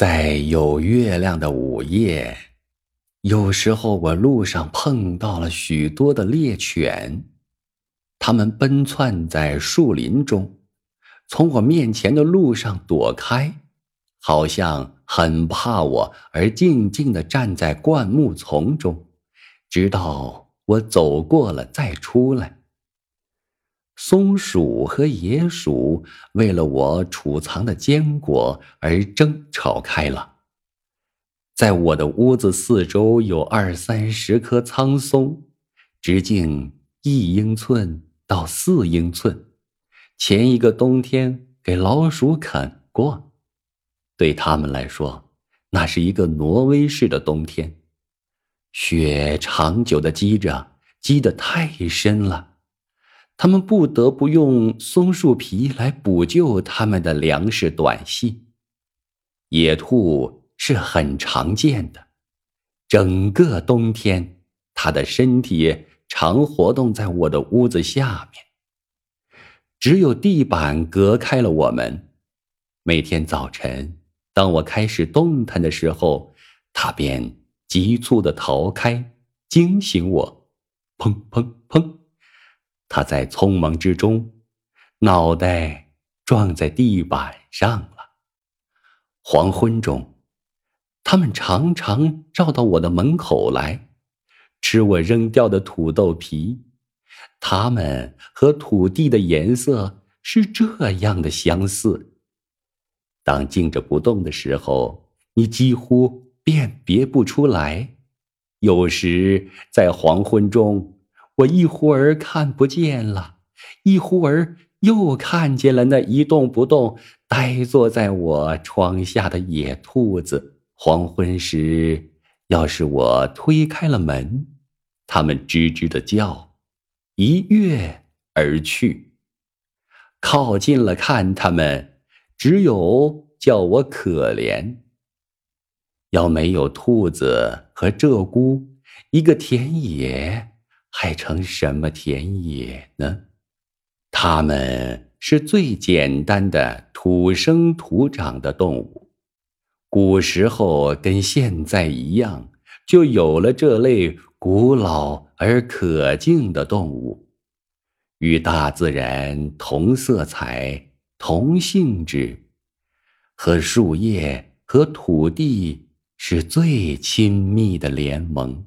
在有月亮的午夜，有时候我路上碰到了许多的猎犬，它们奔窜在树林中，从我面前的路上躲开，好像很怕我，而静静地站在灌木丛中，直到我走过了再出来。松鼠和野鼠为了我储藏的坚果而争吵开了。在我的屋子四周有二三十棵苍松，直径一英寸到四英寸。前一个冬天给老鼠啃过，对他们来说，那是一个挪威式的冬天。雪长久的积着，积得太深了。他们不得不用松树皮来补救他们的粮食短细。野兔是很常见的，整个冬天，它的身体常活动在我的屋子下面。只有地板隔开了我们。每天早晨，当我开始动弹的时候，它便急促的逃开，惊醒我。砰砰！他在匆忙之中，脑袋撞在地板上了。黄昏中，他们常常绕到我的门口来，吃我扔掉的土豆皮。它们和土地的颜色是这样的相似。当静着不动的时候，你几乎辨别不出来。有时在黄昏中。我一忽儿看不见了，一忽儿又看见了那一动不动、呆坐在我窗下的野兔子。黄昏时，要是我推开了门，它们吱吱的叫，一跃而去。靠近了看它们，只有叫我可怜。要没有兔子和鹧鸪，一个田野。还成什么田野呢？它们是最简单的土生土长的动物。古时候跟现在一样，就有了这类古老而可敬的动物，与大自然同色彩、同性质，和树叶和土地是最亲密的联盟，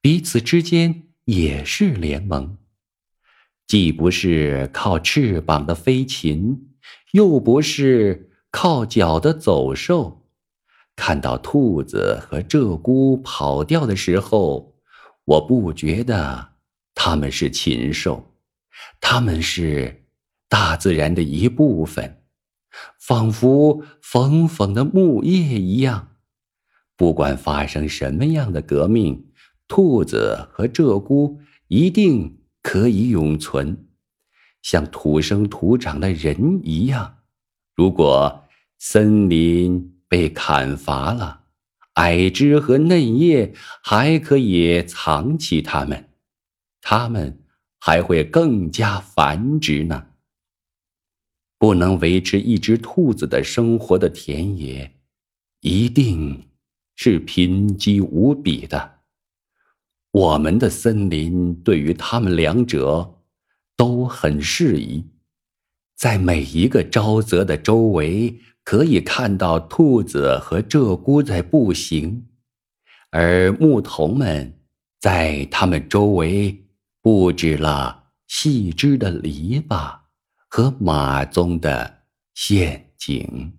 彼此之间。也是联盟，既不是靠翅膀的飞禽，又不是靠脚的走兽。看到兔子和鹧鸪跑掉的时候，我不觉得它们是禽兽，它们是大自然的一部分，仿佛缝缝的木叶一样。不管发生什么样的革命。兔子和鹧鸪一定可以永存，像土生土长的人一样。如果森林被砍伐了，矮枝和嫩叶还可以藏起它们，它们还会更加繁殖呢。不能维持一只兔子的生活的田野，一定是贫瘠无比的。我们的森林对于他们两者都很适宜，在每一个沼泽的周围可以看到兔子和鹧鸪在步行，而牧童们在他们周围布置了细枝的篱笆和马鬃的陷阱。